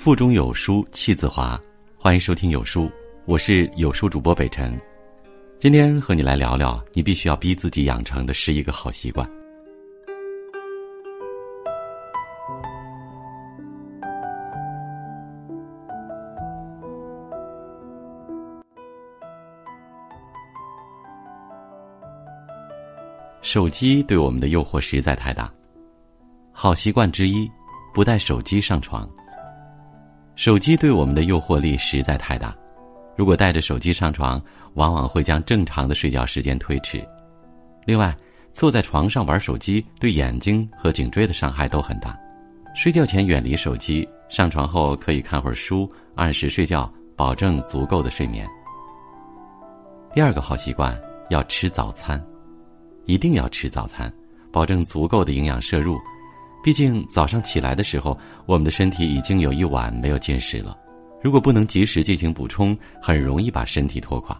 腹中有书气自华，欢迎收听有书，我是有书主播北辰。今天和你来聊聊，你必须要逼自己养成的十一个好习惯。手机对我们的诱惑实在太大。好习惯之一，不带手机上床。手机对我们的诱惑力实在太大，如果带着手机上床，往往会将正常的睡觉时间推迟。另外，坐在床上玩手机对眼睛和颈椎的伤害都很大。睡觉前远离手机，上床后可以看会儿书，按时睡觉，保证足够的睡眠。第二个好习惯要吃早餐，一定要吃早餐，保证足够的营养摄入。毕竟早上起来的时候，我们的身体已经有一晚没有进食了，如果不能及时进行补充，很容易把身体拖垮。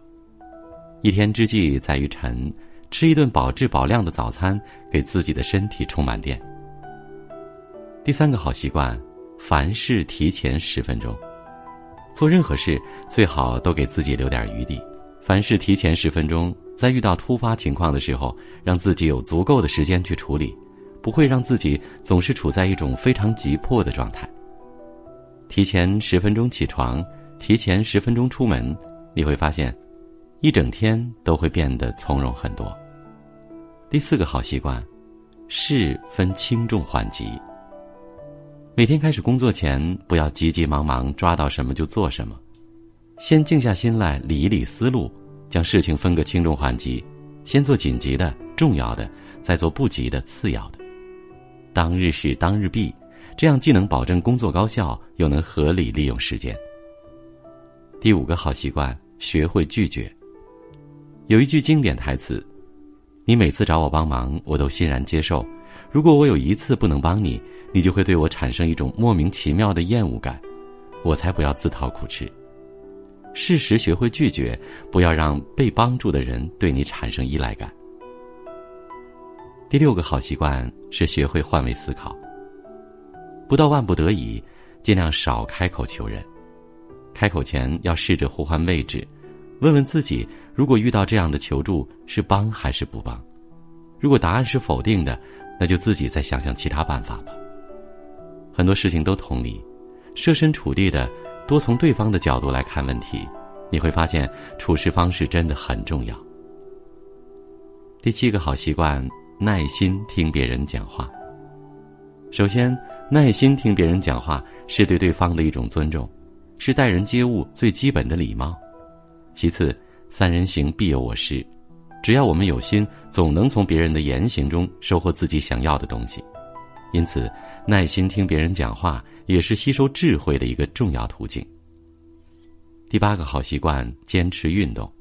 一天之计在于晨，吃一顿保质保量的早餐，给自己的身体充满电。第三个好习惯，凡事提前十分钟，做任何事最好都给自己留点余地，凡事提前十分钟，在遇到突发情况的时候，让自己有足够的时间去处理。不会让自己总是处在一种非常急迫的状态。提前十分钟起床，提前十分钟出门，你会发现，一整天都会变得从容很多。第四个好习惯，事分轻重缓急。每天开始工作前，不要急急忙忙抓到什么就做什么，先静下心来理一理思路，将事情分个轻重缓急，先做紧急的、重要的，再做不急的、次要的。当日事当日毕，这样既能保证工作高效，又能合理利用时间。第五个好习惯，学会拒绝。有一句经典台词：“你每次找我帮忙，我都欣然接受。如果我有一次不能帮你，你就会对我产生一种莫名其妙的厌恶感，我才不要自讨苦吃。”适时学会拒绝，不要让被帮助的人对你产生依赖感。第六个好习惯是学会换位思考。不到万不得已，尽量少开口求人。开口前要试着互换位置，问问自己：如果遇到这样的求助，是帮还是不帮？如果答案是否定的，那就自己再想想其他办法吧。很多事情都同理，设身处地的多从对方的角度来看问题，你会发现处事方式真的很重要。第七个好习惯。耐心听别人讲话。首先，耐心听别人讲话是对对方的一种尊重，是待人接物最基本的礼貌。其次，三人行必有我师，只要我们有心，总能从别人的言行中收获自己想要的东西。因此，耐心听别人讲话也是吸收智慧的一个重要途径。第八个好习惯：坚持运动。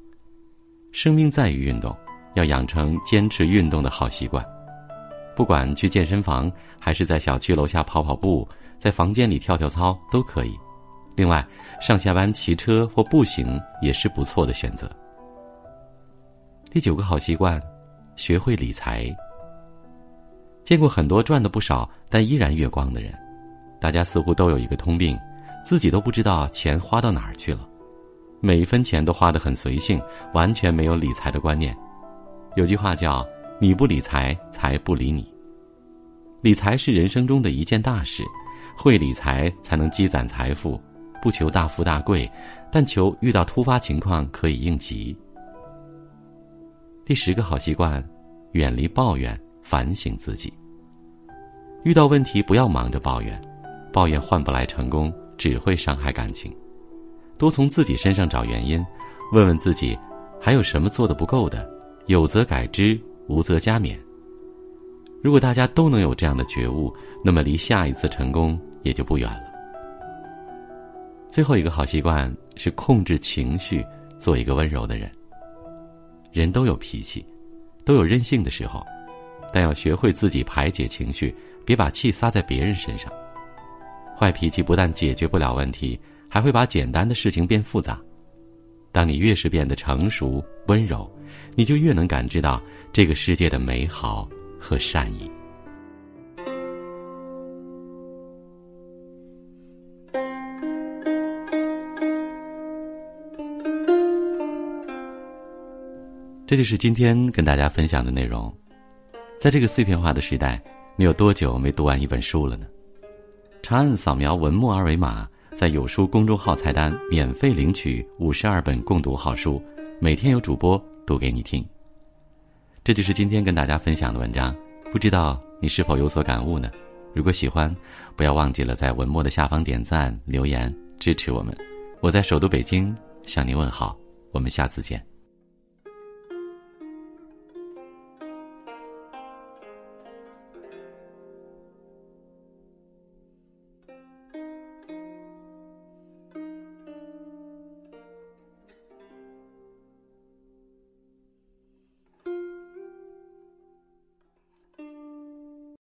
生命在于运动。要养成坚持运动的好习惯，不管去健身房还是在小区楼下跑跑步，在房间里跳跳操都可以。另外，上下班骑车或步行也是不错的选择。第九个好习惯，学会理财。见过很多赚的不少但依然月光的人，大家似乎都有一个通病，自己都不知道钱花到哪儿去了，每一分钱都花得很随性，完全没有理财的观念。有句话叫“你不理财，财不理你”。理财是人生中的一件大事，会理财才能积攒财富，不求大富大贵，但求遇到突发情况可以应急。第十个好习惯，远离抱怨，反省自己。遇到问题不要忙着抱怨，抱怨换不来成功，只会伤害感情。多从自己身上找原因，问问自己，还有什么做的不够的。有则改之，无则加勉。如果大家都能有这样的觉悟，那么离下一次成功也就不远了。最后一个好习惯是控制情绪，做一个温柔的人。人都有脾气，都有任性的时候，但要学会自己排解情绪，别把气撒在别人身上。坏脾气不但解决不了问题，还会把简单的事情变复杂。当你越是变得成熟温柔。你就越能感知到这个世界的美好和善意。这就是今天跟大家分享的内容。在这个碎片化的时代你有多久没读完一本书了呢？长按扫描文末二维码在有书公众号菜单免费领取五十二本共读好书每天有主播读给你听。这就是今天跟大家分享的文章，不知道你是否有所感悟呢？如果喜欢，不要忘记了在文末的下方点赞留言支持我们。我在首都北京向您问好，我们下次见。